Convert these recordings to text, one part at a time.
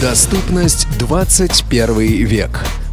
Доступность 21 век.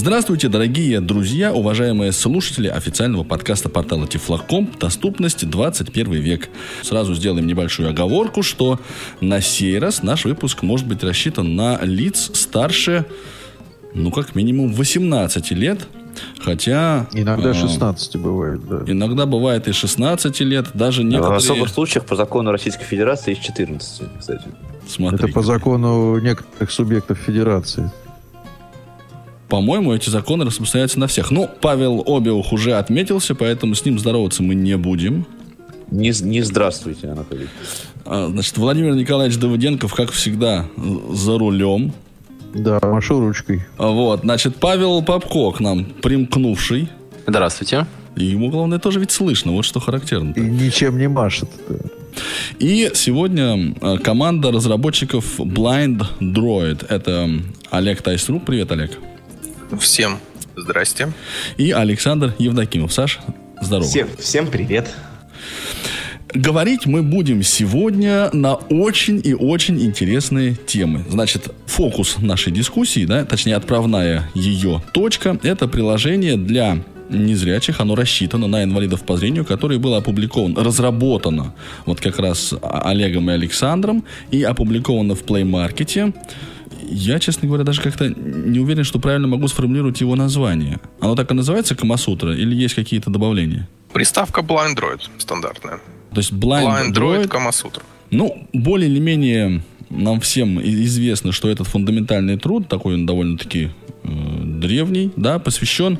Здравствуйте, дорогие друзья, уважаемые слушатели официального подкаста портала Тифлоком «Доступность 21 век». Сразу сделаем небольшую оговорку, что на сей раз наш выпуск может быть рассчитан на лиц старше, ну, как минимум 18 лет, Хотя... Иногда 16 э, бывает, да. Иногда бывает и 16 лет, даже некоторые... В особых случаях по закону Российской Федерации из 14, кстати. Смотри. Это по закону некоторых субъектов Федерации. По-моему, эти законы распространяются на всех. Ну, Павел Обиух уже отметился, поэтому с ним здороваться мы не будем. Не, не здравствуйте, Анатолий. А, значит, Владимир Николаевич Давыденков, как всегда, за рулем. Да, машу ручкой. А, вот, значит, Павел Попко к нам примкнувший. Здравствуйте. И ему, главное, тоже ведь слышно, вот что характерно. И ничем не машет. И сегодня а, команда разработчиков Blind Droid. Это Олег Тайструк. Привет, Олег. Всем здрасте. И Александр Евдокимов. Саш, здорово. Всем, всем привет. Говорить мы будем сегодня на очень и очень интересные темы. Значит, фокус нашей дискуссии, да, точнее отправная ее точка, это приложение для незрячих, оно рассчитано на инвалидов по зрению, которое было опубликовано, разработано вот как раз Олегом и Александром и опубликовано в Play Market я, честно говоря, даже как-то не уверен, что правильно могу сформулировать его название. Оно так и называется Камасутра или есть какие-то добавления? Приставка Blind Droid стандартная. То есть Blind, Blind Droid, Droid Камасутра. Ну, более или менее нам всем известно, что этот фундаментальный труд, такой он довольно-таки э, древний, да, посвящен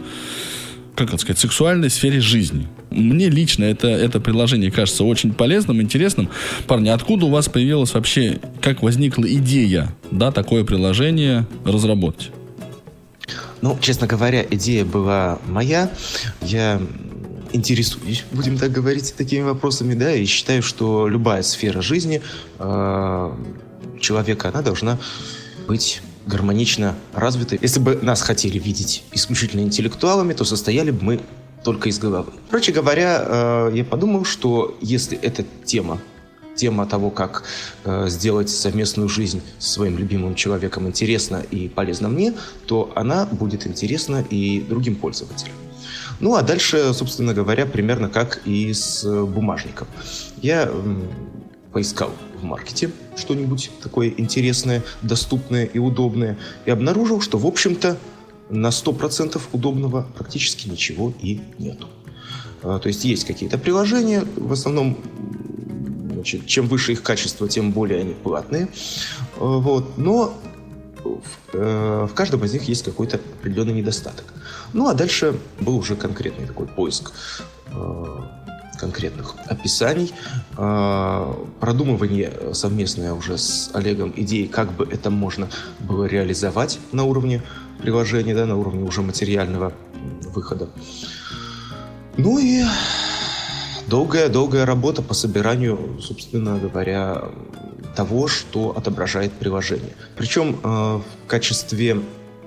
как это сказать, сексуальной сфере жизни. Мне лично это, это приложение кажется очень полезным, интересным. Парни, откуда у вас появилась вообще, как возникла идея, да, такое приложение разработать? Ну, честно говоря, идея была моя. Я интересуюсь, будем так говорить, такими вопросами, да, и считаю, что любая сфера жизни э, человека, она должна быть гармонично развиты. Если бы нас хотели видеть исключительно интеллектуалами, то состояли бы мы только из головы. Короче говоря, э, я подумал, что если эта тема, тема того, как э, сделать совместную жизнь с своим любимым человеком интересна и полезна мне, то она будет интересна и другим пользователям. Ну а дальше, собственно говоря, примерно как и с бумажником. Я поискал в маркете что-нибудь такое интересное, доступное и удобное, и обнаружил, что, в общем-то, на 100% удобного практически ничего и нету. А, то есть есть какие-то приложения, в основном, значит, чем выше их качество, тем более они платные. А, вот, но в, э, в каждом из них есть какой-то определенный недостаток. Ну а дальше был уже конкретный такой поиск а, конкретных описаний, а, продумывание совместное уже с Олегом идеи, как бы это можно было реализовать на уровне приложения, да, на уровне уже материального выхода. Ну и долгая-долгая работа по собиранию, собственно говоря, того, что отображает приложение. Причем э, в качестве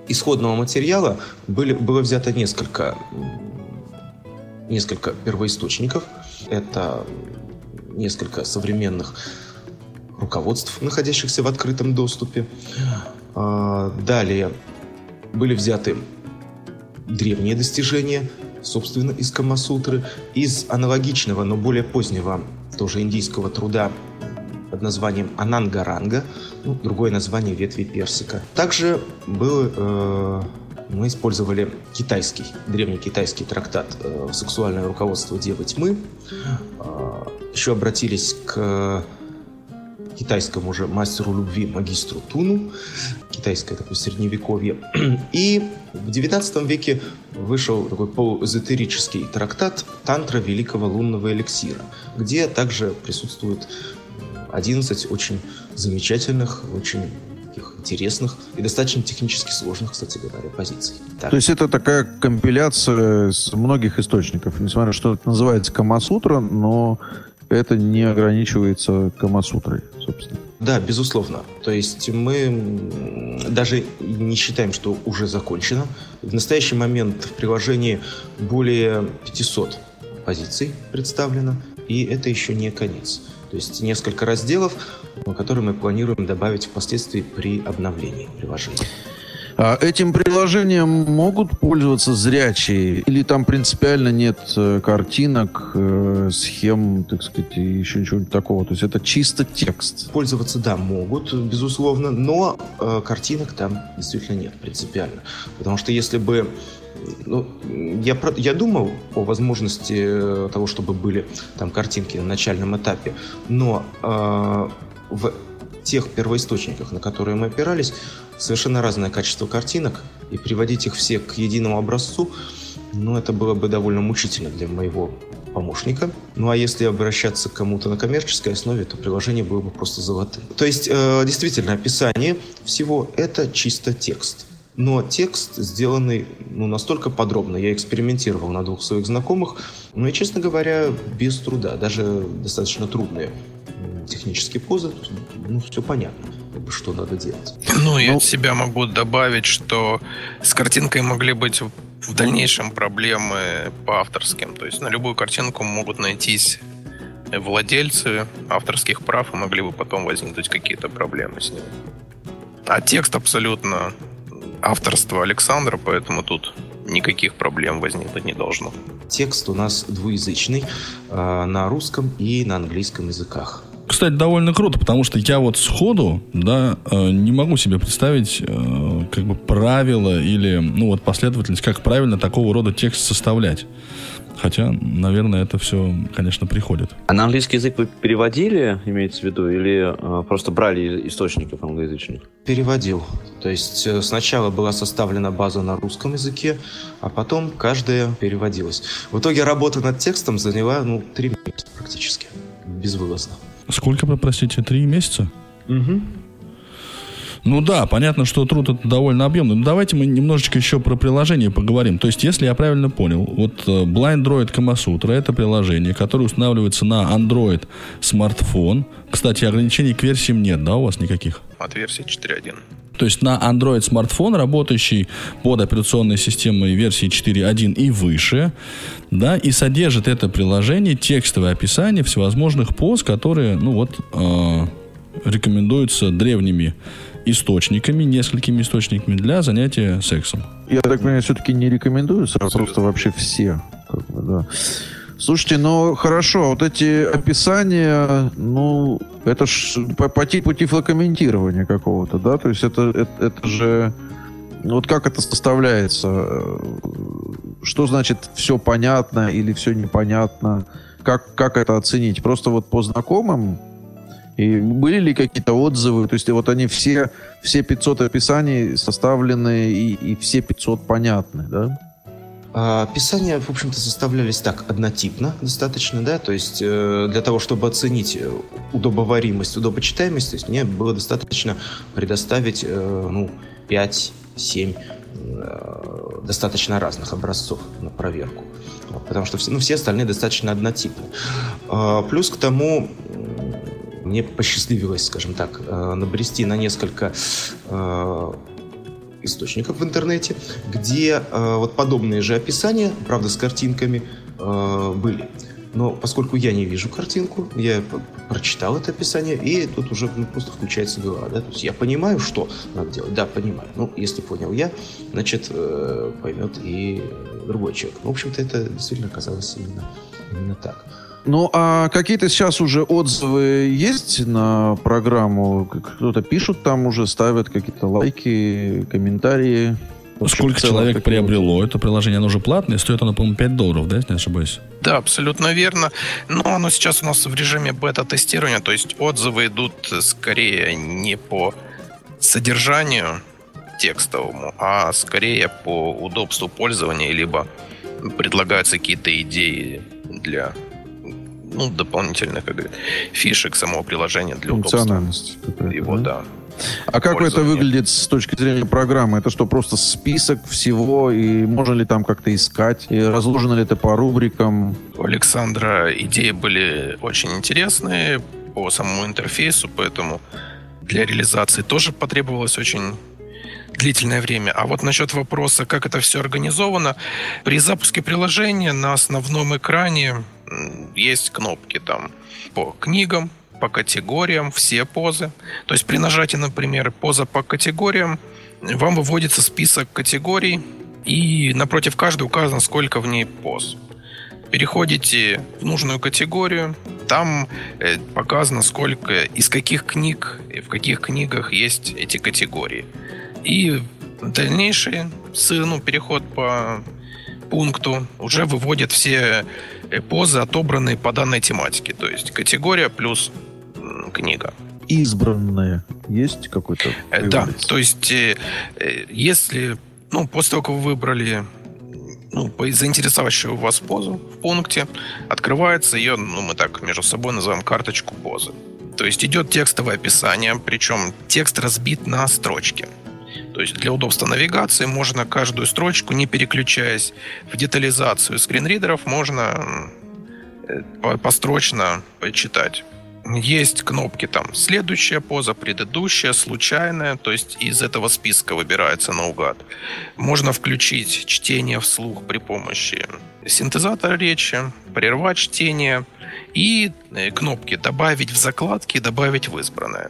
исходного материала были, было взято несколько несколько первоисточников. Это несколько современных руководств, находящихся в открытом доступе. А, далее были взяты древние достижения, собственно, из Камасутры, из аналогичного, но более позднего, тоже индийского труда под названием Анангаранга, ну, другое название ветви персика. Также был э, мы использовали китайский, древний китайский трактат э, «Сексуальное руководство Девы Тьмы». Э, еще обратились к китайскому же мастеру любви, магистру Туну, китайское такое средневековье. И в 19 веке вышел такой полуэзотерический трактат «Тантра Великого Лунного Эликсира», где также присутствует 11 очень замечательных, очень интересных и достаточно технически сложных, кстати говоря, позиций. Так. То есть это такая компиляция с многих источников. Несмотря что это называется Камасутра, но это не ограничивается Камасутрой, собственно. Да, безусловно. То есть мы даже не считаем, что уже закончено. В настоящий момент в приложении более 500 позиций представлено, и это еще не конец. То есть несколько разделов, э, которые мы планируем добавить впоследствии при обновлении приложения. А этим приложением могут пользоваться зрячие? Или там принципиально нет э, картинок, э, схем, так сказать, и еще чего-нибудь такого? То есть это чисто текст? Пользоваться, да, могут, безусловно, но картинок там действительно нет принципиально. Потому что если бы ну, я, я думал о возможности э, того, чтобы были там картинки на начальном этапе, но э, в тех первоисточниках, на которые мы опирались, совершенно разное качество картинок, и приводить их все к единому образцу, ну, это было бы довольно мучительно для моего помощника. Ну, а если обращаться к кому-то на коммерческой основе, то приложение было бы просто золотым. То есть, э, действительно, описание всего — это чисто текст. Но текст сделанный ну, настолько подробно. Я экспериментировал на двух своих знакомых. Ну и, честно говоря, без труда. Даже достаточно трудные технические позы. Ну, все понятно, что надо делать. Ну, и Ну- от себя могу добавить, что с картинкой могли быть в дальнейшем проблемы по авторским. То есть на любую картинку могут найтись владельцы авторских прав и могли бы потом возникнуть какие-то проблемы с ним. А текст абсолютно авторство Александра, поэтому тут никаких проблем возникнуть не должно. Текст у нас двуязычный э, на русском и на английском языках. Кстати, довольно круто, потому что я вот сходу, да, э, не могу себе представить, э, как бы правила или, ну вот последовательность, как правильно такого рода текст составлять. Хотя, наверное, это все, конечно, приходит. А на английский язык вы переводили, имеется в виду, или э, просто брали источников англоязычных? Переводил. То есть э, сначала была составлена база на русском языке, а потом каждая переводилась. В итоге работа над текстом заняла, ну, три месяца практически. Безвылазно. Сколько, простите, три месяца? Ну да, понятно, что труд это довольно объемный. Но давайте мы немножечко еще про приложение поговорим. То есть, если я правильно понял, вот э, Blind Droid Kamasutra это приложение, которое устанавливается на Android смартфон. Кстати, ограничений к версиям нет, да, у вас никаких? От версии 4.1. То есть на Android смартфон, работающий под операционной системой версии 4.1 и выше, да, и содержит это приложение текстовое описание всевозможных поз, которые, ну вот, э, рекомендуются древними источниками, несколькими источниками для занятия сексом. Я так понимаю, все-таки не рекомендуется, а просто вообще все. Как бы, да. Слушайте, ну хорошо, вот эти описания, ну, это ж по, по типу тифлокомментирования какого-то, да? То есть это, это, это же... ну, Вот как это составляется? Что значит все понятно или все непонятно? Как, как это оценить? Просто вот по знакомым? И были ли какие-то отзывы? То есть вот они все, все 500 описаний составлены и, и все 500 понятны, да? А, Описания, в общем-то, составлялись так однотипно достаточно, да, то есть э, для того, чтобы оценить удобоваримость, удобочитаемость, то есть мне было достаточно предоставить, э, ну, 5-7 э, достаточно разных образцов на проверку. Потому что все, ну, все остальные достаточно однотипны. А, Плюс к тому, мне посчастливилось, скажем так, э, набрести на несколько э, источников в интернете, где э, вот подобные же описания, правда, с картинками, были. Но поскольку я не вижу картинку, я прочитал это описание, и тут уже ну, просто включается голова. Да? То есть я понимаю, что надо делать. Да, понимаю. Ну, если понял я, значит, поймет и другой человек. Ну, в общем-то, это действительно оказалось именно, именно так. Ну, а какие-то сейчас уже отзывы есть на программу? Кто-то пишут там уже, ставят какие-то лайки, комментарии? Общем, Сколько человек приобрело это приложение? Оно уже платное, стоит оно, по-моему, 5 долларов, да, если не ошибаюсь? Да, абсолютно верно. Но оно сейчас у нас в режиме бета-тестирования, то есть отзывы идут скорее не по содержанию текстовому, а скорее по удобству пользования, либо предлагаются какие-то идеи для ну, дополнительных как говорят, фишек самого приложения для удобства Функциональность его, да? да. А как это выглядит с точки зрения программы? Это что, просто список всего, и можно ли там как-то искать? И разложено ли это по рубрикам? У Александра идеи были очень интересные по самому интерфейсу, поэтому для реализации тоже потребовалось очень длительное время. А вот насчет вопроса, как это все организовано, при запуске приложения на основном экране есть кнопки там по книгам, по категориям, все позы. То есть при нажатии, например, поза по категориям, вам выводится список категорий, и напротив каждой указано, сколько в ней поз переходите в нужную категорию, там э, показано, сколько, из каких книг, в каких книгах есть эти категории. И дальнейший ну, переход по пункту уже выводит все позы, отобранные по данной тематике. То есть категория плюс книга. Избранные. Есть какой-то? Э, Да, то есть э, э, если, ну, после того, как вы выбрали ну, заинтересовавшую вас позу в пункте, открывается ее, ну, мы так между собой называем карточку позы. То есть идет текстовое описание, причем текст разбит на строчки. То есть для удобства навигации можно каждую строчку, не переключаясь в детализацию скринридеров, можно э, по- построчно почитать. Есть кнопки там следующая поза, предыдущая, случайная, то есть из этого списка выбирается наугад. Можно включить чтение вслух при помощи синтезатора речи, прервать чтение и э, кнопки «Добавить в закладки» «Добавить в избранное».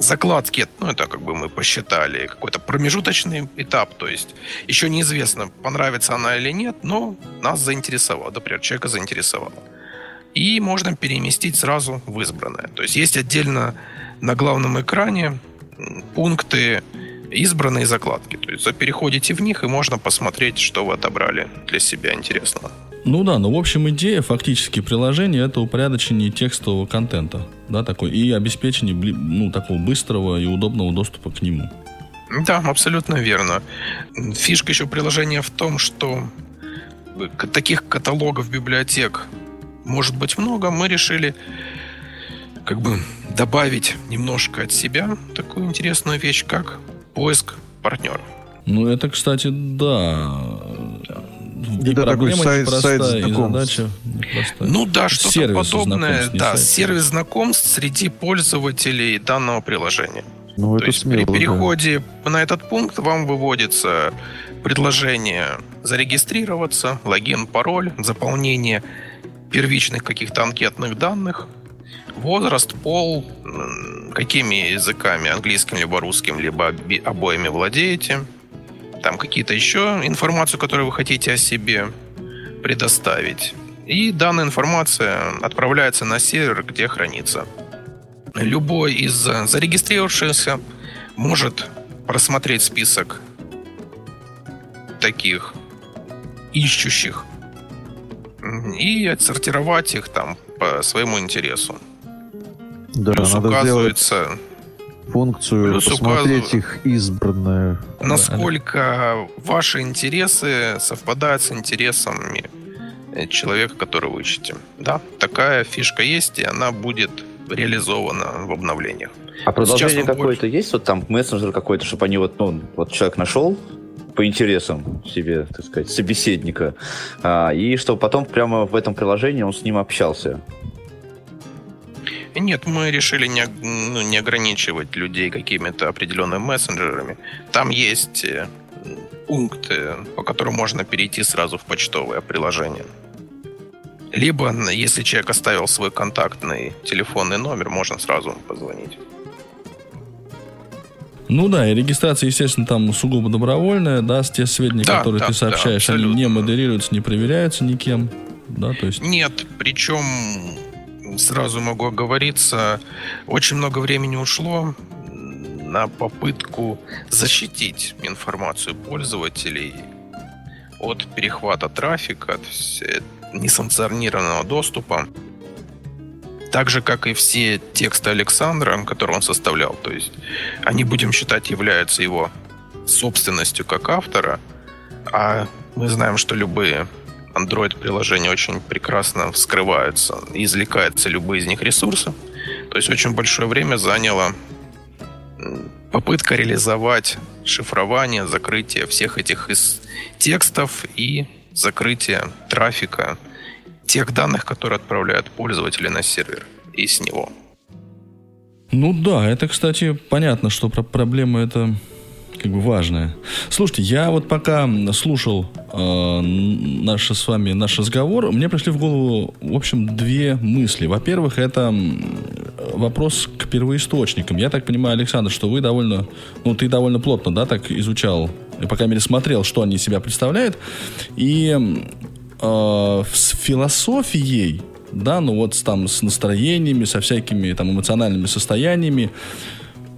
Закладки, ну это как бы мы посчитали какой-то промежуточный этап, то есть еще неизвестно, понравится она или нет, но нас заинтересовало, например, человека заинтересовало и можно переместить сразу в избранное. То есть есть отдельно на главном экране пункты избранные закладки. То есть переходите в них, и можно посмотреть, что вы отобрали для себя интересного. Ну да, но в общем идея фактически приложения это упорядочение текстового контента, да, такой, и обеспечение ну, такого быстрого и удобного доступа к нему. Да, абсолютно верно. Фишка еще приложения в том, что таких каталогов библиотек может быть много. Мы решили как бы добавить немножко от себя такую интересную вещь, как поиск партнеров. Ну это, кстати, да. И Это такой сайт- сайт знакомств. Ну да, что-то Сервис подобное. знакомств, Да, сайт. сервис знакомств среди пользователей данного приложения. Ну, То это есть смело. при да. переходе на этот пункт вам выводится предложение зарегистрироваться, логин, пароль, заполнение первичных каких-то анкетных данных, возраст, пол, какими языками, английским либо русским, либо обоими владеете, там какие-то еще информацию, которую вы хотите о себе предоставить. И данная информация отправляется на сервер, где хранится. Любой из зарегистрировавшихся может просмотреть список таких ищущих и отсортировать их там по своему интересу. Да, Плюс надо сделать указывается, функцию, плюс посмотреть их избранное. насколько ваши интересы совпадают с интересами человека, которого вы ищете. Да, такая фишка есть, и она будет реализована в обновлениях. А продолжение какое-то есть? Вот там мессенджер какой-то, чтобы они вот, ну, вот человек нашел по интересам себе, так сказать, собеседника, а, и чтобы потом прямо в этом приложении он с ним общался. Нет, мы решили не, ну, не ограничивать людей какими-то определенными мессенджерами. Там есть э, пункты, по которым можно перейти сразу в почтовое приложение. Либо, если человек оставил свой контактный телефонный номер, можно сразу позвонить. Ну да, и регистрация, естественно, там сугубо добровольная, да, с те сведения, Да, которые да, ты сообщаешь, да, они не модерируются, не проверяются никем, да, то есть... Нет, причем сразу могу оговориться, очень много времени ушло на попытку защитить информацию пользователей от перехвата трафика, от несанкционированного доступа. Так же, как и все тексты Александра, которые он составлял. То есть они, будем считать, являются его собственностью как автора, а мы знаем, что любые Android-приложения очень прекрасно вскрываются, извлекаются любые из них ресурсы. То есть очень большое время заняло попытка реализовать шифрование, закрытие всех этих из текстов и закрытие трафика тех данных, которые отправляют пользователи на сервер и с него. Ну да, это, кстати, понятно, что про проблема это как бы важная. Слушайте, я вот пока слушал э, наш с вами наш разговор, мне пришли в голову, в общем, две мысли. Во-первых, это вопрос к первоисточникам. Я так понимаю, Александр, что вы довольно, ну, ты довольно плотно, да, так изучал, по крайней мере, смотрел, что они из себя представляют. И э, с философией, да, ну вот там с настроениями, со всякими там эмоциональными состояниями,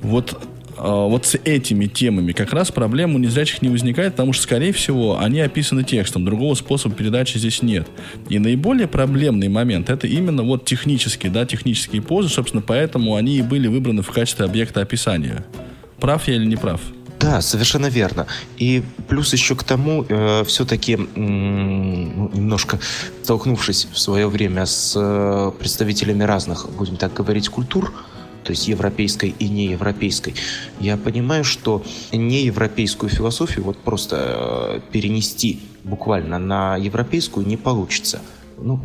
вот вот с этими темами как раз проблем у незрячих не возникает, потому что, скорее всего, они описаны текстом. Другого способа передачи здесь нет. И наиболее проблемный момент это именно вот технические, да, технические позы, собственно, поэтому они и были выбраны в качестве объекта описания. Прав я или не прав? Да, совершенно верно. И плюс еще к тому, э, все-таки э, немножко столкнувшись в свое время с э, представителями разных, будем так говорить, культур, то есть европейской и неевропейской, я понимаю, что неевропейскую философию вот просто э, перенести буквально на европейскую не получится. Ну,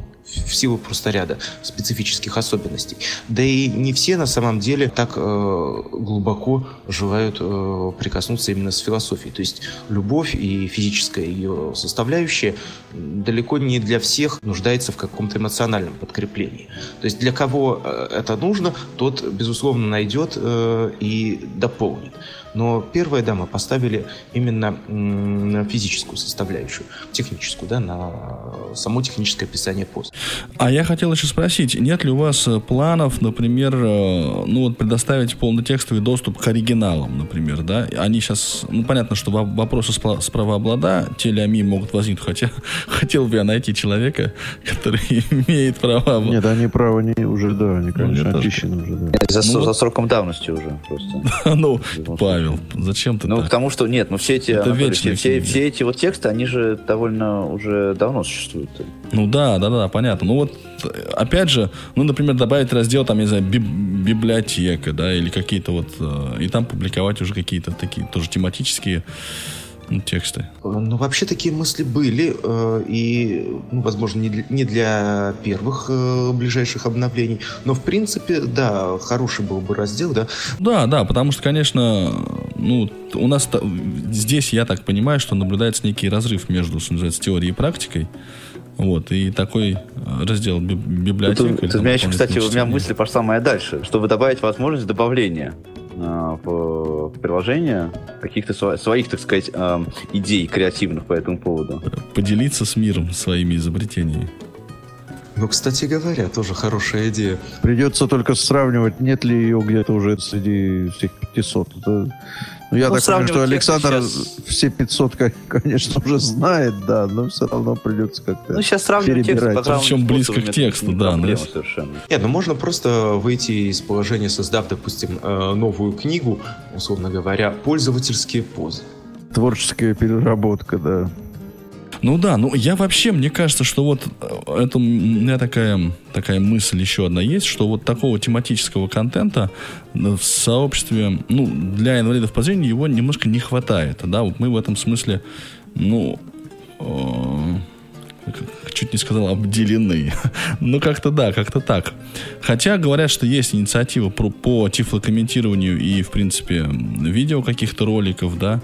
в силу просто ряда специфических особенностей. Да и не все на самом деле так э, глубоко желают э, прикоснуться именно с философией. То есть любовь и физическая ее составляющая далеко не для всех нуждается в каком-то эмоциональном подкреплении. То есть для кого э, это нужно, тот, безусловно, найдет э, и дополнит. Но первое, да, мы поставили именно на физическую составляющую, техническую, да, на само техническое описание пост. А я хотел еще спросить, нет ли у вас э, планов, например, э, ну вот предоставить полнотекстовый доступ к оригиналам, например, да? Они сейчас, ну понятно, что вопросы с правообладателями ами могут возникнуть, хотя хотел бы я найти человека, который имеет право. Нет, они право не уже, да, они, ну, конечно, ну, очищены уже, да. За, ну, за сроком давности уже просто. Ну, Павел, зачем ты Ну, потому что, нет, ну все эти, все, все, все эти вот тексты, они же довольно уже давно существуют. Ну да, да, да, понятно. Ну вот, опять же, ну, например, добавить раздел, там, не знаю, би библиотека, да, или какие-то вот, э, и там публиковать уже какие-то такие тоже тематические тексты? Ну, вообще такие мысли были, э, и, ну, возможно, не для, не для первых э, ближайших обновлений, но, в принципе, да, хороший был бы раздел, да. Да, да, потому что, конечно, ну, у нас здесь, я так понимаю, что наблюдается некий разрыв между, что называется, теорией и практикой. Вот, и такой э, раздел библиотека. У меня еще, кстати, у меня мысли пошла моя дальше, чтобы добавить возможность добавления э, в приложение каких-то своих, так сказать, э, идей креативных по этому поводу. Поделиться с миром своими изобретениями. Ну, кстати говоря, тоже хорошая идея. Придется только сравнивать, нет ли ее где-то уже среди всех 500. Это ну, я ну, так понимаю, что Александр сейчас... все 500, конечно, уже знает, да, но все равно придется как-то Ну, сейчас сравнивать текст, Причем близко к тексту, да. Ну, совершенно. Нет, ну можно просто выйти из положения, создав, допустим, э, новую книгу, условно говоря, пользовательские позы. Творческая переработка, да. Ну да, ну я вообще, мне кажется, что вот э, это у меня такая, такая мысль еще одна есть, что вот такого тематического контента в сообществе, ну, для инвалидов по зрению его немножко не хватает, да, вот мы в этом смысле, ну, э, чуть не сказал, обделены. ну, как-то да, как-то так. Хотя говорят, что есть инициатива про, по тифлокомментированию и, в принципе, видео каких-то роликов, да,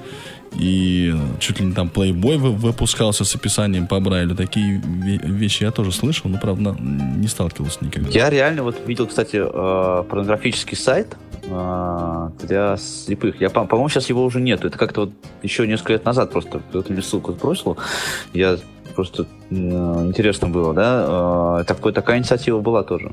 и чуть ли не там Playboy выпускался с описанием по Брайлю. Такие вещи я тоже слышал, но, правда, не сталкивался никогда. Я реально вот видел, кстати, э, порнографический сайт э, для слепых. Я, по-моему, сейчас его уже нету. Это как-то вот еще несколько лет назад просто кто-то мне ссылку сбросил. Я просто э, интересно было, да? Такой, такая инициатива была тоже.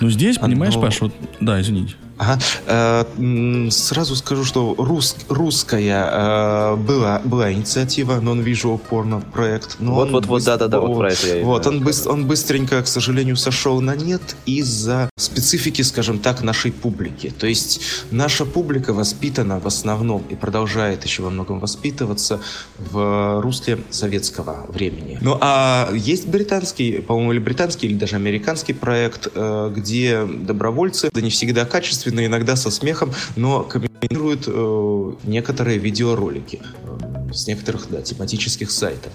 Ну, здесь, понимаешь, Оно... Паш, вот... Да, извините. Ага. Э, сразу скажу, что рус, русская э, была, была инициатива Non-Visual Porno проект. Вот, вот, вот, да, да, да, вот про это я Вот, он, быстр, он быстренько, к сожалению, сошел на нет из-за специфики, скажем так, нашей публики. То есть наша публика воспитана в основном и продолжает еще во многом воспитываться в русле советского времени. Ну, а есть британский, по-моему, или британский, или даже американский проект, э, где добровольцы, да не всегда качественные, сочувственно, иногда со смехом, но комментирует э, некоторые видеоролики э, с некоторых да, тематических сайтов.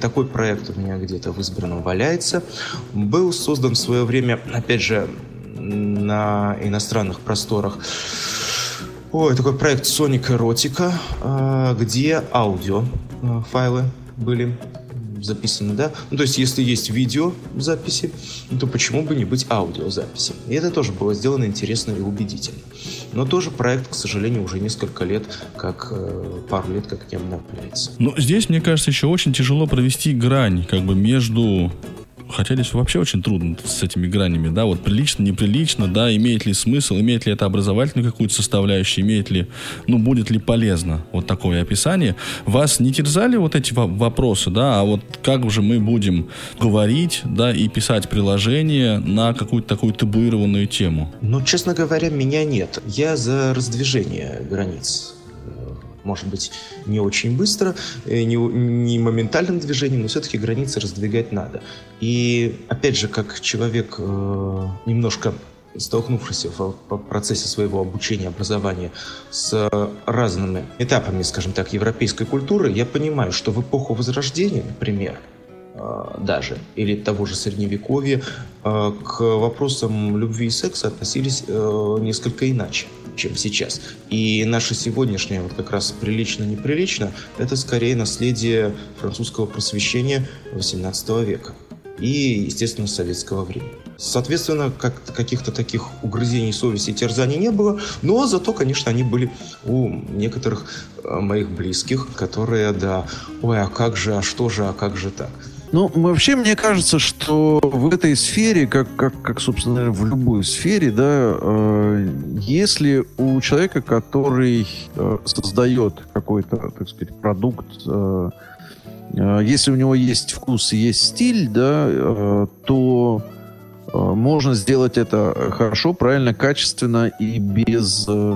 Такой проект у меня где-то в избранном валяется. Был создан в свое время, опять же, на иностранных просторах Ой, такой проект Sonic Erotica, э, где аудио э, файлы были записаны, да? Ну, то есть, если есть видео записи, то почему бы не быть аудиозаписи? И это тоже было сделано интересно и убедительно. Но тоже проект, к сожалению, уже несколько лет, как э, пару лет, как не обновляется. Ну, здесь, мне кажется, еще очень тяжело провести грань, как бы между Хотя здесь вообще очень трудно с этими гранями, да, вот прилично, неприлично, да, имеет ли смысл, имеет ли это образовательную какую-то составляющую, имеет ли, ну, будет ли полезно вот такое описание. Вас не терзали вот эти вопросы, да, а вот как же мы будем говорить, да, и писать приложение на какую-то такую табуированную тему? Ну, честно говоря, меня нет. Я за раздвижение границ может быть, не очень быстро, э, не, не моментальным движением, но все-таки границы раздвигать надо. И, опять же, как человек э, немножко столкнувшийся в процессе своего обучения, образования с разными этапами, скажем так, европейской культуры, я понимаю, что в эпоху Возрождения, например, э, даже, или того же Средневековья, э, к вопросам любви и секса относились несколько иначе чем сейчас. И наше сегодняшнее, вот как раз прилично-неприлично, это скорее наследие французского просвещения XVIII века и, естественно, советского времени. Соответственно, как каких-то таких угрызений совести и терзаний не было, но зато, конечно, они были у некоторых э, моих близких, которые, да, ой, а как же, а что же, а как же так? Ну, вообще, мне кажется, что в этой сфере, как, как, как собственно, в любой сфере, да, э, если у человека, который э, создает какой-то, так сказать, продукт, э, э, если у него есть вкус и есть стиль, да, э, то э, можно сделать это хорошо, правильно, качественно и без, э,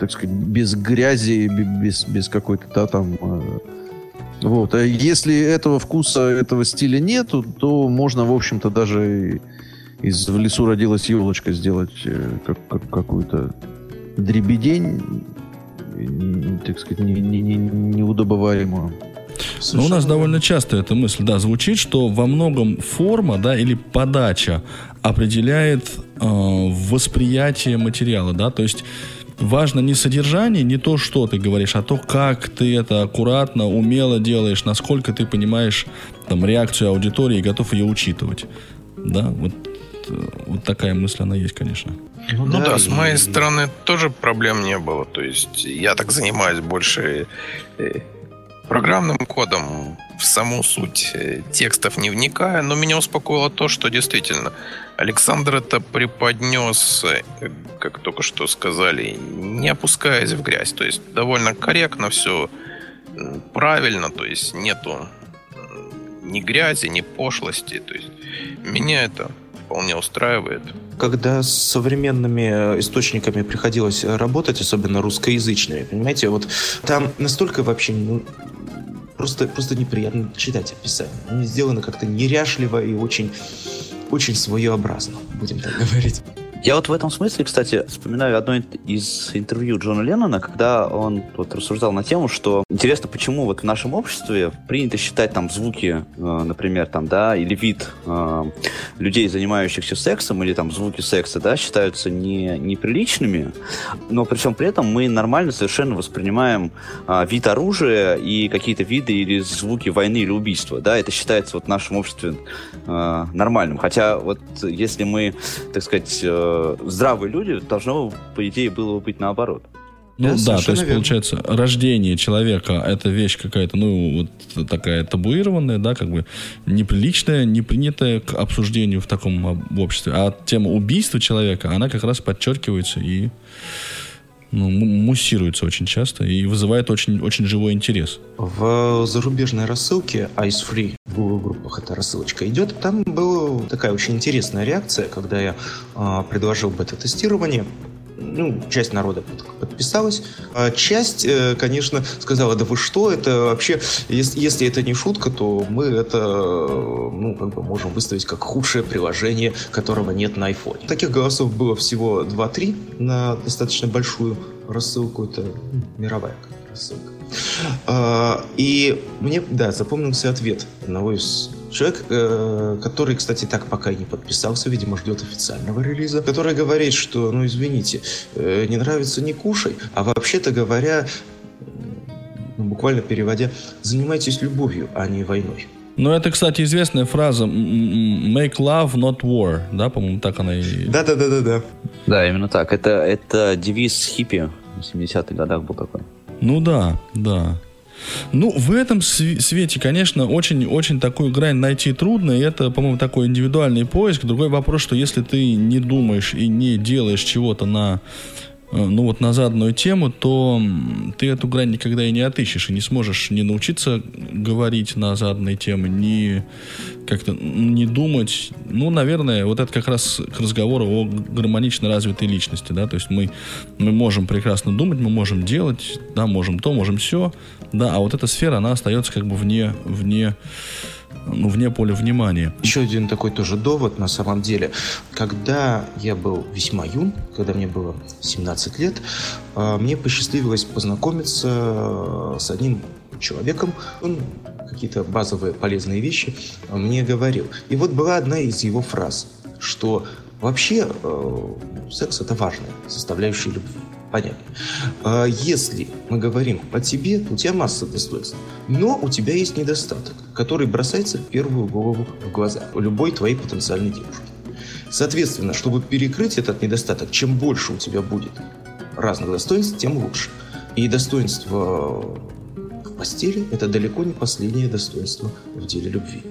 так сказать, без грязи, без, без какой-то да, там... Э, вот. А если этого вкуса, этого стиля нету, то можно, в общем-то, даже из «В лесу родилась елочка» сделать э, как, как, какую-то дребедень, так сказать, не, не, не, неудобоваримую. Ну, у нас довольно часто эта мысль, да, звучит, что во многом форма, да, или подача определяет э, восприятие материала, да, то есть важно не содержание, не то, что ты говоришь, а то, как ты это аккуратно, умело делаешь, насколько ты понимаешь там, реакцию аудитории и готов ее учитывать. Да, вот, э, вот такая мысль, она есть, конечно. Ну, да, да, с моей стороны тоже проблем не было. То есть я так занимаюсь больше э, программным кодом, в саму суть э, текстов не вникая, но меня успокоило то, что действительно Александр это преподнес, э, как только что сказали, не опускаясь в грязь. То есть довольно корректно все правильно, то есть нету ни грязи, ни пошлости. То есть меня это вполне устраивает. Когда с современными э, источниками приходилось работать, особенно русскоязычными, понимаете, вот там настолько вообще ну, просто, просто неприятно читать описание. Они сделаны как-то неряшливо и очень, очень своеобразно, будем так говорить. Я вот в этом смысле, кстати, вспоминаю одно из интервью Джона Леннона, когда он вот рассуждал на тему, что интересно, почему вот в нашем обществе принято считать там звуки, э, например, там, да, или вид э, людей, занимающихся сексом, или там звуки секса, да, считаются не, неприличными, но при всем при этом мы нормально совершенно воспринимаем э, вид оружия и какие-то виды или звуки войны или убийства, да, это считается вот в нашем обществе э, нормальным. Хотя вот если мы, так сказать, э, здравые люди, должно, по идее, было бы быть наоборот. Ну да, да то есть, верно. получается, рождение человека это вещь какая-то, ну, вот такая табуированная, да, как бы неприличная, не принятая к обсуждению в таком обществе. А тема убийства человека, она как раз подчеркивается и ну, муссируется очень часто и вызывает очень, очень живой интерес. В зарубежной рассылке Ice Free в Google группах эта рассылочка идет. Там была такая очень интересная реакция, когда я э, предложил бета-тестирование ну, часть народа подписалась, а часть, э, конечно, сказала, да вы что, это вообще, если, если это не шутка, то мы это, ну, как бы можем выставить как худшее приложение, которого нет на iPhone. Таких голосов было всего 2-3 на достаточно большую рассылку, это мировая рассылка. А, и мне, да, запомнился ответ одного из Человек, э, который, кстати, так пока и не подписался, видимо, ждет официального релиза, который говорит, что, ну, извините, э, не нравится не кушай, а вообще-то говоря, ну, буквально переводя, занимайтесь любовью, а не войной. Ну, это, кстати, известная фраза «make love, not war», да, по-моему, так она и... Да-да-да-да-да. Да, именно так. Это, это девиз хиппи в 70-х годах был такой. Ну да, да. Ну, в этом свете, конечно, очень-очень такую грань найти трудно, и это, по-моему, такой индивидуальный поиск. Другой вопрос, что если ты не думаешь и не делаешь чего-то на Э, ну вот на заданную тему, то ты эту грань никогда и не отыщешь, и не сможешь не научиться говорить на заданные темы, не как-то не думать. Ну, наверное, вот это как раз к разговору о гармонично развитой личности, да, то есть мы, мы можем прекрасно думать, мы можем делать, да, можем то, можем все, да, а вот эта сфера, она остается как бы вне, вне ну, вне поля внимания. Еще один такой тоже довод на самом деле. Когда я был весьма юн, когда мне было 17 лет, а, мне посчастливилось познакомиться э, с одним человеком. Он какие-то базовые полезные вещи мне говорил. И вот была одна из его фраз, что вообще э, секс это важная составляющая любви понятно. А если мы говорим о тебе, то у тебя масса достоинств. Но у тебя есть недостаток, который бросается в первую голову в глаза у любой твоей потенциальной девушки. Соответственно, чтобы перекрыть этот недостаток, чем больше у тебя будет разных достоинств, тем лучше. И достоинство постели – это далеко не последнее достоинство в деле любви.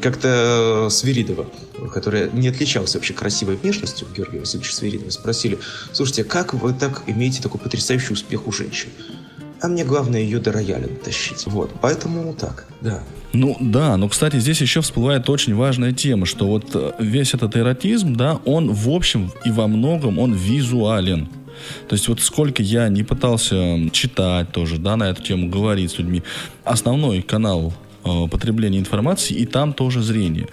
Как-то Свиридова, которая не отличалась вообще красивой внешностью, Георгия Васильевича Свиридова, спросили, слушайте, как вы так имеете такой потрясающий успех у женщин? А мне главное ее до рояля тащить. Вот, поэтому так, да. Ну да, но, кстати, здесь еще всплывает очень важная тема, что вот э, весь этот эротизм, да, он в общем и во многом, он визуален. То есть вот сколько я не пытался читать тоже, да, на эту тему, говорить с людьми, основной канал э, потребления информации, и там тоже зрение.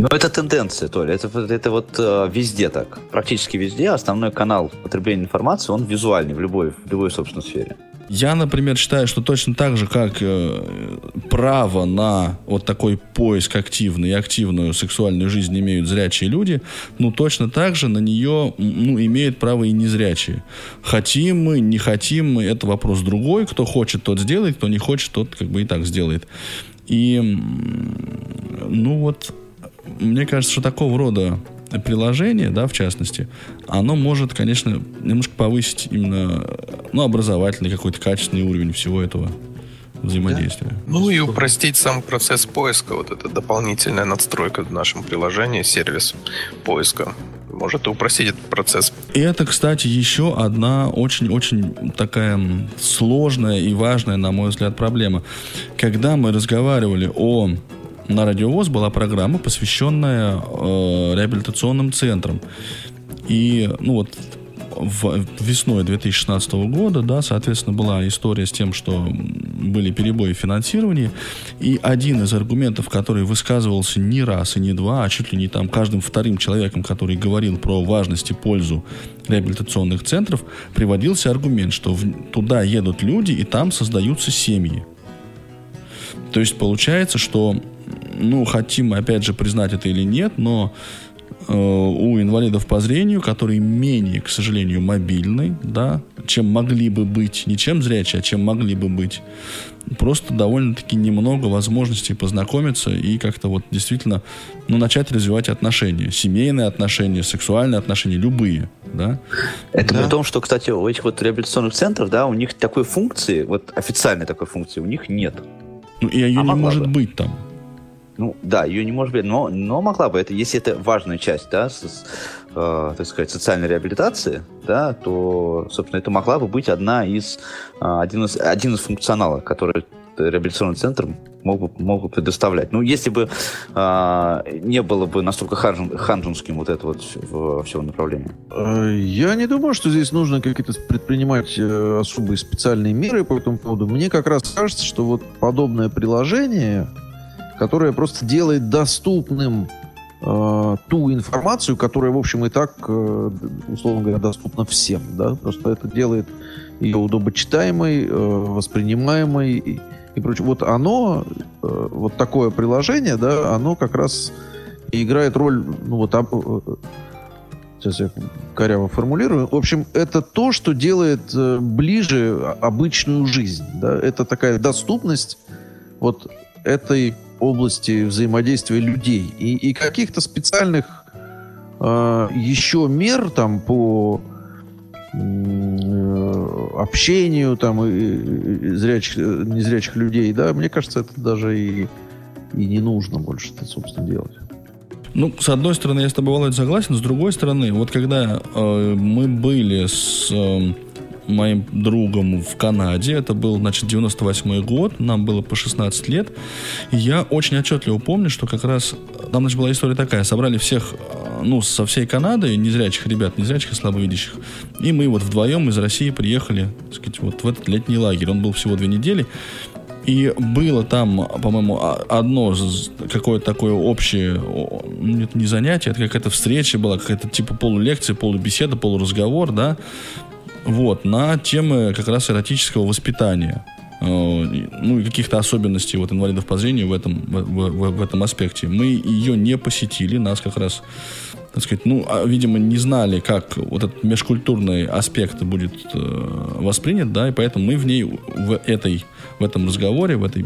Но это тенденция, Толя. Это, это вот э, везде так. Практически везде основной канал потребления информации, он визуальный в любой, в любой собственной сфере. Я, например, считаю, что точно так же, как э, право на вот такой поиск активный и активную сексуальную жизнь имеют зрячие люди, ну, точно так же на нее ну, имеют право и незрячие. Хотим мы, не хотим мы, это вопрос другой. Кто хочет, тот сделает, кто не хочет, тот как бы и так сделает. И, ну вот, мне кажется, что такого рода приложение, да, в частности, оно может, конечно, немножко повысить именно, ну, образовательный какой-то качественный уровень всего этого взаимодействия. Да. Ну и упростить сам процесс поиска, вот эта дополнительная надстройка в нашем приложении, сервис поиска может упростить этот процесс. И это, кстати, еще одна очень-очень такая сложная и важная, на мой взгляд, проблема. Когда мы разговаривали о на Радиовоз была программа, посвященная э, реабилитационным центрам. И, ну вот, в, весной 2016 года, да, соответственно, была история с тем, что были перебои в финансировании, и один из аргументов, который высказывался не раз и не два, а чуть ли не там каждым вторым человеком, который говорил про важность и пользу реабилитационных центров, приводился аргумент, что в, туда едут люди, и там создаются семьи. То есть получается, что ну, хотим мы, опять же, признать это или нет, но э, у инвалидов по зрению, которые менее, к сожалению, мобильны, да, чем могли бы быть, не чем зрячие, а чем могли бы быть, просто довольно-таки немного возможностей познакомиться и как-то вот действительно, ну, начать развивать отношения, семейные отношения, сексуальные отношения, любые, да. Это да. при том, что, кстати, у этих вот реабилитационных центров, да, у них такой функции, вот официальной такой функции у них нет. Ну, и ее а не может бы. быть там. Ну, да, ее не может быть, но, но могла бы. Это, если это важная часть, да, с, э, так сказать, социальной реабилитации, да, то, собственно, это могла бы быть одна из, э, один из, один из функционалов, который реабилитационный центр мог бы, мог бы предоставлять. Ну, если бы а, не было бы настолько ханжин, вот это вот в, всего направления. Э, я не думаю, что здесь нужно какие-то предпринимать э, особые специальные меры по этому поводу. Мне как раз кажется, что вот подобное приложение, которое просто делает доступным э, ту информацию, которая, в общем, и так, э, условно говоря, доступна всем, да, просто это делает ее удобочитаемой, э, воспринимаемой и, прочее. Вот оно, э, вот такое приложение, да, оно как раз играет роль, ну вот, об, э, сейчас я коряво формулирую. В общем, это то, что делает э, ближе обычную жизнь, да, это такая доступность вот этой области взаимодействия людей и, и каких-то специальных э, еще мер там по общению там и, и зрячих, незрячих людей, да, мне кажется, это даже и, и не нужно больше это, собственно, делать. Ну, с одной стороны, я с тобой, Володь, согласен. С другой стороны, вот когда э, мы были с э, моим другом в Канаде, это был, значит, 98 год, нам было по 16 лет, и я очень отчетливо помню, что как раз, там, значит, была история такая, собрали всех, э, ну, со всей Канады, незрячих ребят, незрячих и слабовидящих, и мы вот вдвоем из России приехали, так сказать, вот в этот летний лагерь, он был всего две недели, и было там, по-моему, одно какое-то такое общее, это не занятие, это какая-то встреча была, какая-то типа полулекция, полубеседа, полуразговор, да, вот, на темы как раз эротического воспитания э, ну и каких-то особенностей вот инвалидов по зрению в этом, в, в, в этом аспекте. Мы ее не посетили, нас как раз так сказать, ну, а, видимо, не знали, как вот этот межкультурный аспект будет э, воспринят, да, и поэтому мы в ней, в этой, в этом разговоре, в этой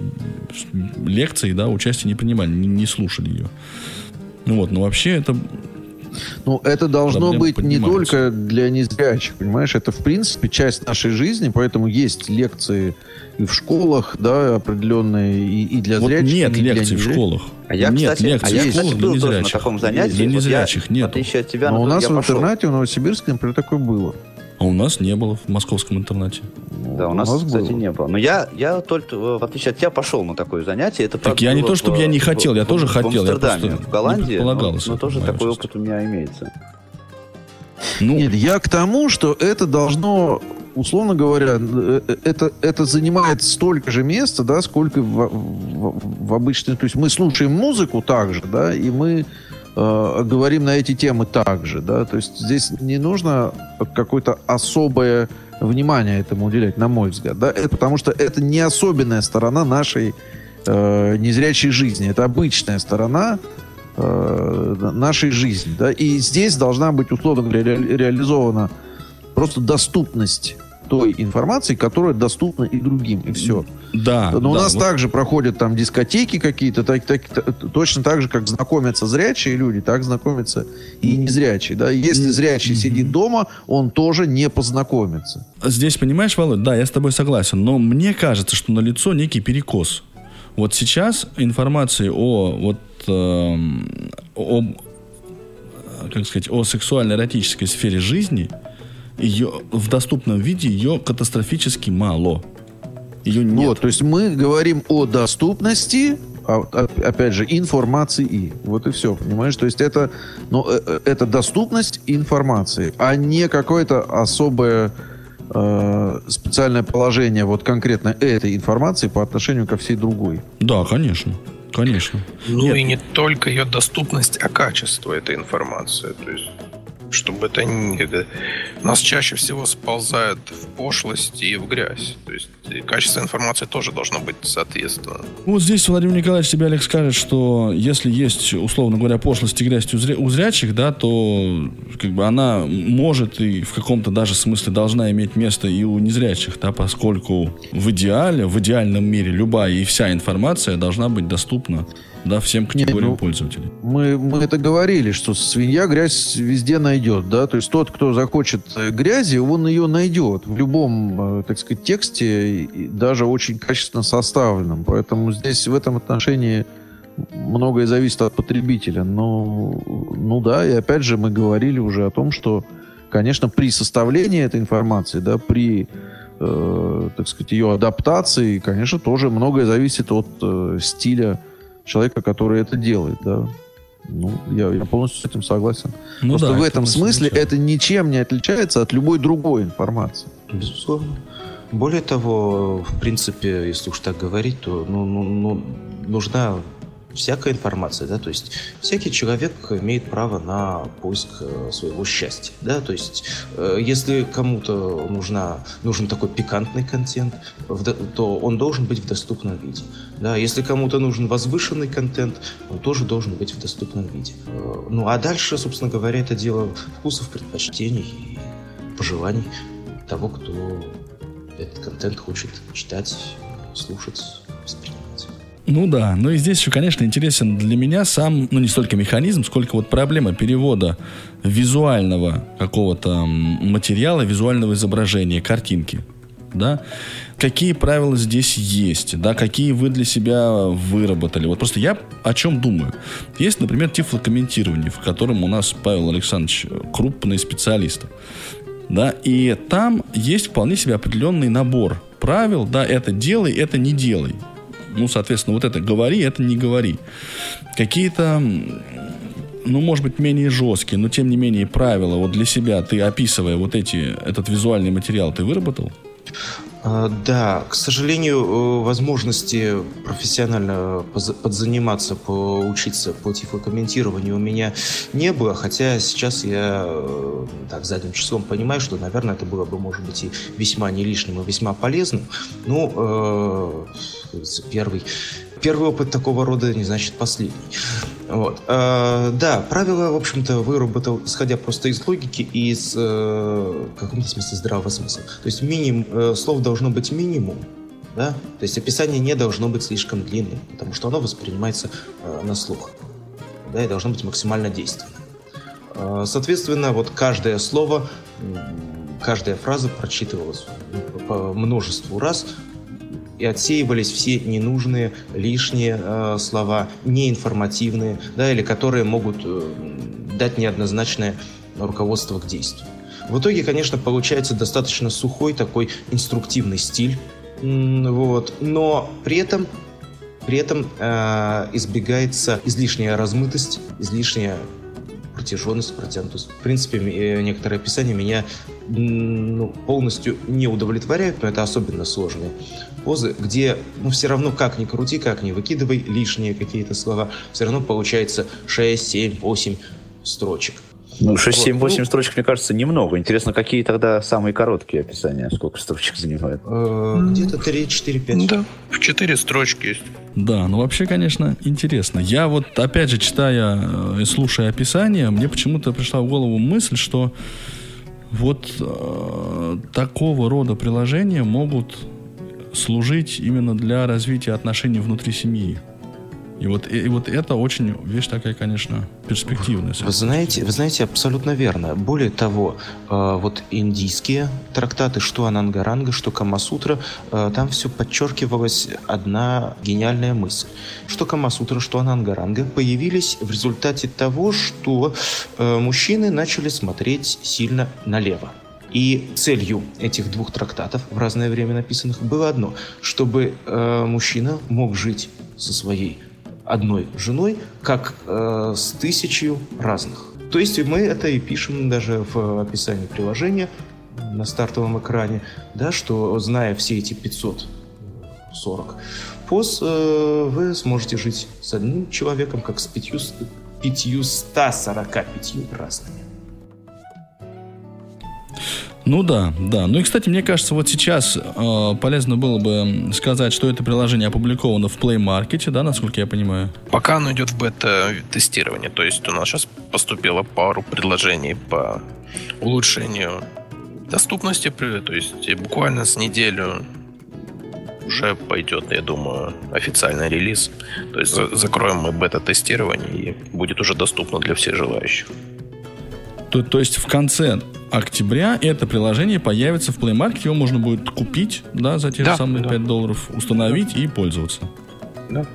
лекции, да, участие не принимали, не, не слушали ее. Ну вот, но вообще это ну, это должно быть не только для незрячих, понимаешь? Это, в принципе, часть нашей жизни, поэтому есть лекции и в школах, да, определенные, и, и для вот зрячих. нет и лекций в школах. А я, нет кстати, лекций а я, в кстати, был для тоже незрячих. на таком занятии. Для Вот незрячих я, нет. В отличие от тебя, Но у нас в пошел. интернате, в Новосибирске, например, такое было. А у нас не было в московском интернате. Да, у нас, У нас кстати, было. не было. Но я, я только, э, в отличие от тебя, пошел на такое занятие. Это, Так правда, я не то, чтобы в- я не в- хотел, я в- тоже в хотел, я Амстердаме, просто в Голландии, но, но тоже такой участь. опыт у меня имеется. Ну, Нет, я к тому, что это должно, условно говоря, э, э, это, это занимает столько же места, да, сколько в, в, в обычной... То есть мы слушаем музыку также, да, и мы э, говорим на эти темы также, да, то есть здесь не нужно какое-то особое внимание этому уделять, на мой взгляд, да, это потому что это не особенная сторона нашей э, незрячей жизни, это обычная сторона э, нашей жизни, да, и здесь должна быть, условно говоря, ре- реализована просто доступность той информации, которая доступна и другим, и все. да. Но у да, нас вот также проходят там дискотеки какие-то, так, так- точно так же, как знакомятся зрячие люди, так знакомятся и незрячие. Да? Если зрячий сидит дома, он тоже не познакомится. Здесь, понимаешь, Володь, да, я с тобой согласен, но мне кажется, что налицо некий перекос. Вот сейчас информации о вот эм, о, как сказать, о сексуально-эротической сфере жизни ее в доступном виде ее катастрофически мало. Ее нет. Вот, то есть мы говорим о доступности, а, опять же, информации и. Вот и все, понимаешь? То есть это, ну, э, э, это доступность информации, а не какое-то особое э, специальное положение вот конкретно этой информации по отношению ко всей другой. Да, конечно. Конечно. Ну Нет. и не только ее доступность, а качество этой информации. То есть, чтобы это не... Нас чаще всего сползает в пошлость и в грязь. То есть и качество информации тоже должно быть соответственно. Вот здесь Владимир Николаевич тебе, Алекс, скажет, что если есть, условно говоря, пошлость и грязь у, зря- у зрячих, да, то как бы она может и в каком-то даже смысле должна иметь место и у незрячих, да, поскольку в идеале, в идеальном мире любая и вся информация должна быть доступна да, всем категориям ну, пользователей. Мы, мы это говорили, что свинья грязь везде найдет, да, то есть тот, кто захочет э, грязи, он ее найдет в любом, э, так сказать, тексте, и даже очень качественно составленном, поэтому здесь в этом отношении многое зависит от потребителя, но, ну да, и опять же мы говорили уже о том, что, конечно, при составлении этой информации, да, при э, так сказать, ее адаптации, конечно, тоже многое зависит от э, стиля человека, который это делает, да. Ну, я, я полностью с этим согласен. Ну Просто да, в это этом мысль смысле ничего. это ничем не отличается от любой другой информации. Безусловно. Более того, в принципе, если уж так говорить, то ну, ну, ну, нужна всякая информация, да, то есть всякий человек имеет право на поиск э, своего счастья, да, то есть э, если кому-то нужна, нужен такой пикантный контент, то он должен быть в доступном виде, да, если кому-то нужен возвышенный контент, он тоже должен быть в доступном виде. Э, Ну, а дальше, собственно говоря, это дело вкусов, предпочтений и пожеланий того, кто этот контент хочет читать, слушать, воспринимать. Ну да, но и здесь еще, конечно, интересен для меня сам, ну не столько механизм, сколько вот проблема перевода визуального какого-то материала, визуального изображения, картинки. Да? Какие правила здесь есть, да, какие вы для себя выработали. Вот просто я о чем думаю. Есть, например, тифлокомментирование, в котором у нас Павел Александрович крупный специалист. Да, и там есть вполне себе определенный набор правил, да, это делай, это не делай. Ну, соответственно, вот это говори, это не говори. Какие-то, ну, может быть, менее жесткие, но тем не менее правила вот для себя ты, описывая вот эти, этот визуальный материал, ты выработал? А, Да, к сожалению, э, возможности профессионально подзаниматься, поучиться по тифлокомментированию у меня не было, хотя сейчас я э, так задним числом понимаю, что, наверное, это было бы, может быть, и весьма не лишним, и весьма полезным. Ну, э, первый, первый опыт такого рода не значит последний. Вот. А, да, правила, в общем-то, выработал, исходя просто из логики и из, э, в каком-то смысле, здравого смысла. То есть минимум, э, слов должно быть минимум, да? То есть описание не должно быть слишком длинным, потому что оно воспринимается э, на слух, да, и должно быть максимально действенным. Э, соответственно, вот каждое слово, каждая фраза прочитывалась по множеству раз, и отсеивались все ненужные, лишние э, слова, неинформативные, да, или которые могут э, дать неоднозначное руководство к действию. В итоге, конечно, получается достаточно сухой такой инструктивный стиль, вот, но при этом при этом э, избегается излишняя размытость, излишняя протяженность, протянутость. В принципе, э, некоторые описания меня ну, полностью не удовлетворяют, но это особенно сложные позы, где, ну, все равно, как ни крути, как ни выкидывай лишние какие-то слова, все равно получается 6, 7, 8 строчек. Ну, 6, 7, Вот, 8 ну- строчек, мне кажется, немного. Интересно, какие тогда самые короткие описания, сколько строчек занимают? Э, Где-то 3, 4, 5. Да, в четыре строчки есть. Да, ну вообще, конечно, интересно. Я вот, опять же, читая э, и слушая описание, мне почему-то пришла в голову мысль, что вот э, такого рода приложения могут служить именно для развития отношений внутри семьи. И вот, и, вот это очень вещь такая, конечно, перспективная. Вы знаете, вы знаете, абсолютно верно. Более того, э, вот индийские трактаты, что Анангаранга, что Камасутра, э, там все подчеркивалась одна гениальная мысль. Что Камасутра, что Анангаранга появились в результате того, что э, мужчины начали смотреть сильно налево. И целью этих двух трактатов, в разное время написанных, было одно, чтобы э, мужчина мог жить со своей одной женой, как э, с тысячью разных. То есть мы это и пишем даже в описании приложения на стартовом экране, да, что зная все эти 540 поз, э, вы сможете жить с одним человеком, как с 500 545 разными. Ну да, да. Ну и, кстати, мне кажется, вот сейчас э, полезно было бы сказать, что это приложение опубликовано в Play Market, да, насколько я понимаю. Пока оно идет в бета-тестирование, то есть у нас сейчас поступило пару предложений по улучшению доступности, то есть буквально с неделю уже пойдет, я думаю, официальный релиз. То есть за- закроем мы бета-тестирование и будет уже доступно для всех желающих. То, то есть в конце октября это приложение появится в Play Market, его можно будет купить, да, за те Да, же самые да. 5 долларов, установить и пользоваться. Да.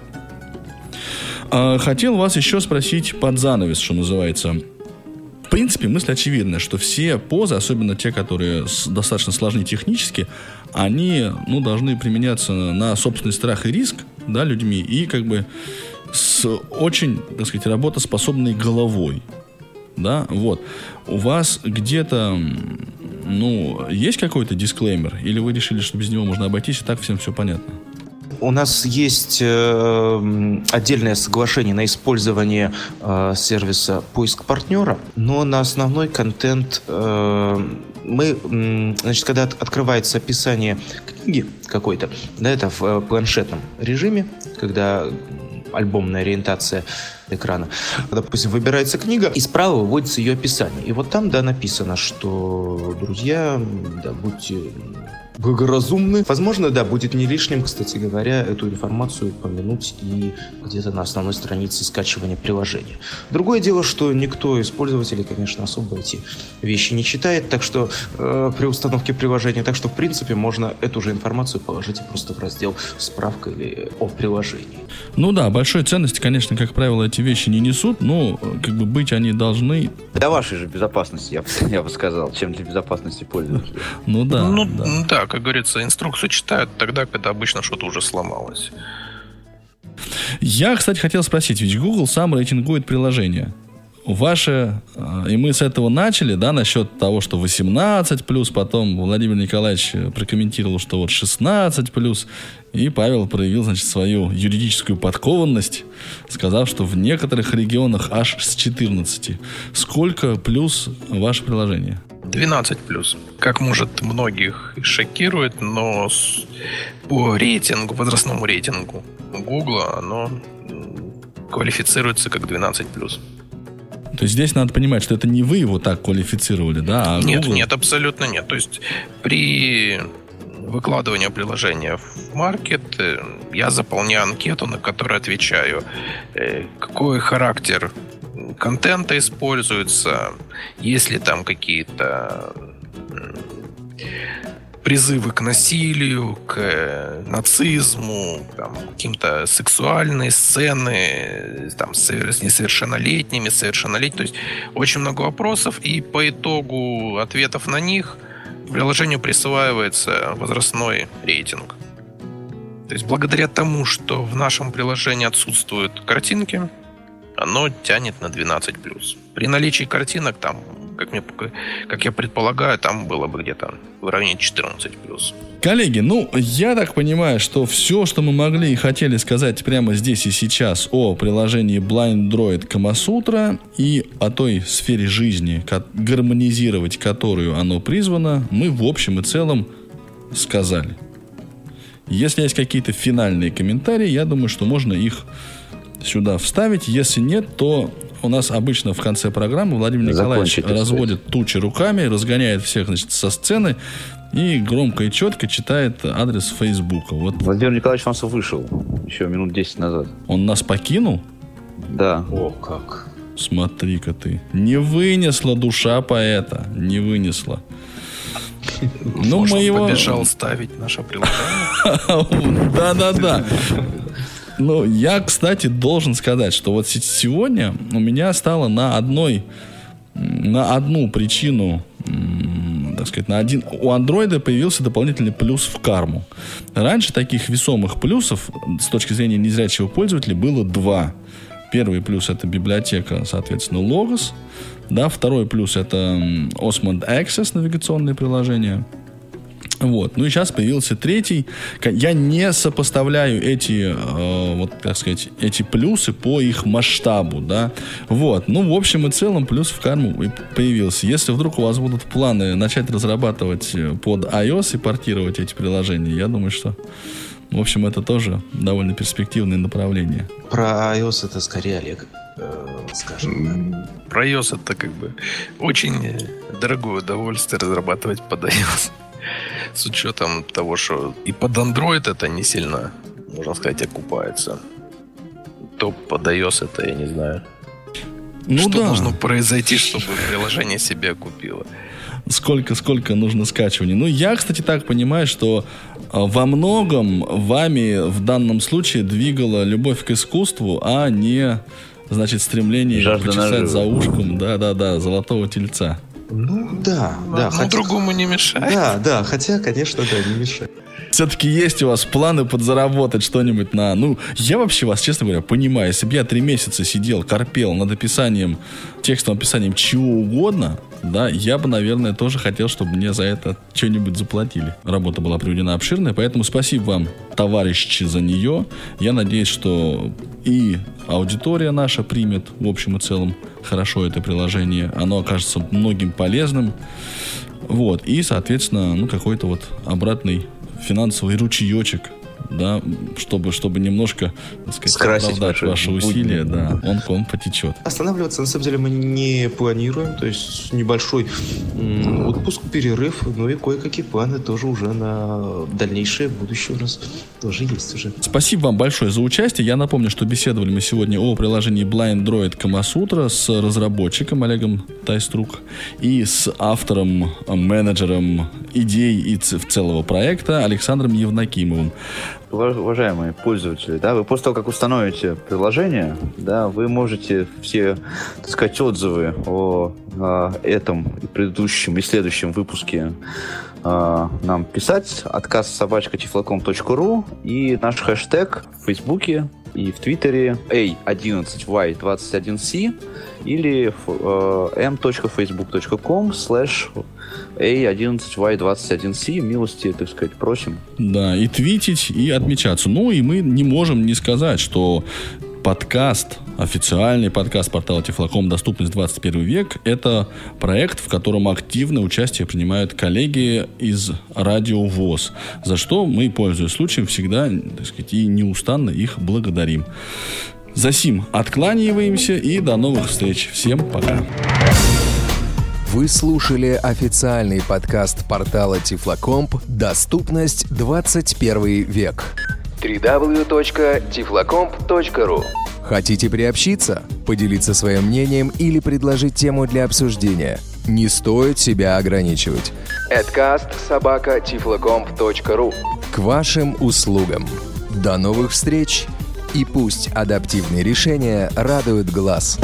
А, Хотел вас еще спросить под занавес, что называется. В принципе, мысль очевидна, что все позы, особенно те, которые достаточно сложны технически, они, ну, должны применяться на собственный страх и риск, да, людьми, и как бы с очень, так сказать, работоспособной головой. Да, вот. У вас где-то, ну, есть какой-то дисклеймер? Или вы решили, что без него можно обойтись, и так всем все понятно? У нас есть э, отдельное соглашение на использование э, сервиса поиск партнера, но на основной контент э, мы, значит, когда от, открывается описание книги какой-то, да, это в э, планшетном режиме, когда альбомная ориентация экрана. Допустим, выбирается книга, и справа выводится ее описание. И вот там, да, написано, что, друзья, да, будьте благоразумны. Возможно, да, будет не лишним, кстати говоря, эту информацию помянуть и где-то на основной странице скачивания приложения. Другое дело, что никто из пользователей, конечно, особо эти вещи не читает, так что э, при установке приложения, так что, в принципе, можно эту же информацию положить просто в раздел «Справка» или «О приложении». Ну да, большой ценности, конечно, как правило, эти вещи не несут, но как бы быть они должны. Для вашей же безопасности, я, я бы сказал, чем для безопасности пользователя. Ну да. Ну да. да, как говорится, инструкцию читают тогда, когда обычно что-то уже сломалось. Я, кстати, хотел спросить, ведь Google сам рейтингует приложения. Ваше, э, и мы с этого начали, да, насчет того, что 18 плюс, потом Владимир Николаевич прокомментировал, что вот 16 плюс, и Павел проявил, значит, свою юридическую подкованность, сказав, что в некоторых регионах аж с 14. Сколько плюс ваше приложение? 12 плюс. Как может многих шокирует, но по рейтингу, возрастному рейтингу Гугла оно квалифицируется как 12 плюс. То есть здесь надо понимать, что это не вы его так квалифицировали, да? А Нет, Google- нет, абсолютно нет. То есть при выкладывании приложения в маркет э, я заполняю анкету, на которую отвечаю, э, какой характер контента используется, есть ли там какие-то призывы к насилию, к э, нацизму, там, каким-то сексуальные сцены, там, с совер- с несовершеннолетними, совершеннолетними. То есть очень много вопросов, и по итогу ответов на них приложению присваивается возрастной рейтинг. То есть благодаря тому, что в нашем приложении отсутствуют картинки, оно тянет на 12+. При наличии картинок там, как, мне, как я предполагаю, там было бы где-то в районе 14+. Коллеги, ну, я так понимаю, что все, что мы могли и хотели сказать прямо здесь и сейчас о приложении Blind Droid Камасутра и о той сфере жизни, гармонизировать которую оно призвано, мы в общем и целом сказали. Если есть какие-то финальные комментарии, я думаю, что можно их сюда вставить. Если нет, то у нас обычно в конце программы Владимир Николаевич Закончить, так разводит тучи руками, разгоняет всех значит, со сцены и громко и четко читает адрес Фейсбука. Вот Владимир Николаевич у нас вышел еще минут 10 назад. он нас покинул? Да. О, как. Смотри-ка ты. Не вынесла душа поэта. Не вынесла. Ну, мы он его... побежал ставить наше приложение. Да-да-да. Ну, я, кстати, должен сказать, что вот се- сегодня у меня стало на одной, на одну причину, так сказать, на один, у андроида появился дополнительный плюс в карму. Раньше таких весомых плюсов с точки зрения незрячего пользователя было два. Первый плюс это библиотека, соответственно, Logos. Да, второй плюс это Osmond Access навигационное приложение. Вот. Ну и сейчас появился третий. Я не сопоставляю эти, э, вот, так сказать, эти плюсы по их масштабу, да. Вот. Ну, в общем и целом, плюс в карму и появился. Если вдруг у вас будут планы начать разрабатывать э, под iOS и портировать эти приложения, я думаю, что, в общем, это тоже довольно перспективное направление. Про iOS это скорее Олег э, скажем. Про iOS это как бы очень э, дорогое удовольствие разрабатывать под iOS. С учетом того, что и под Android это не сильно, можно сказать, окупается. То под iOS это я не знаю. Ну что да. должно произойти, чтобы приложение себя окупило? сколько-сколько нужно скачиваний. Ну, я, кстати, так понимаю, что а, во многом вами в данном случае двигала любовь к искусству, а не, значит, стремление Жажда почесать наживы. за ушком, да-да-да, золотого тельца. Ну, да, да. Одно другому не мешает. Да, да, хотя, конечно, да, не мешает. Все-таки есть у вас планы подзаработать что-нибудь на... Ну, я вообще вас, честно говоря, понимаю. Если бы я три месяца сидел, корпел над описанием, текстовым описанием чего угодно, да, я бы, наверное, тоже хотел, чтобы мне за это что-нибудь заплатили. Работа была приведена обширная, поэтому спасибо вам, товарищи, за нее. Я надеюсь, что и аудитория наша примет в общем и целом хорошо это приложение. Оно окажется многим полезным. Вот. И, соответственно, ну, какой-то вот обратный финансовый ручеечек да, чтобы, чтобы немножко, так сказать, Скрасить оправдать ваши будни. усилия, да, он к вам потечет. Останавливаться, на самом деле, мы не планируем. То есть небольшой отпуск, перерыв, ну и кое-какие планы тоже уже на дальнейшее будущее у нас тоже есть уже. Спасибо вам большое за участие. Я напомню, что беседовали мы сегодня о приложении Blind Droid Kamasutra с разработчиком Олегом Тайструк и с автором, менеджером идей и целого проекта Александром Евнакимовым. Ува- Уважаемые пользователи, да, вы после того, как установите приложение, да, вы можете все, так сказать, отзывы о а, этом и предыдущем и следующем выпуске а, нам писать. Отказ собачка тифлоком.ру и наш хэштег в Фейсбуке и в Твиттере a11y21c или э, m.facebook.com slash a11y21c. Милости, так сказать, просим. Да, и твитить, и отмечаться. Ну, и мы не можем не сказать, что подкаст, официальный подкаст портала Тифлоком «Доступность 21 век» — это проект, в котором активное участие принимают коллеги из Радио ВОЗ, за что мы, пользуясь случаем, всегда, так сказать, и неустанно их благодарим. За сим откланиваемся и до новых встреч. Всем пока. Вы слушали официальный подкаст портала Тифлокомп «Доступность 21 век». www.tiflocomp.ru Хотите приобщиться, поделиться своим мнением или предложить тему для обсуждения? Не стоит себя ограничивать. Adcast собака К вашим услугам. До новых встреч и пусть адаптивные решения радуют глаз.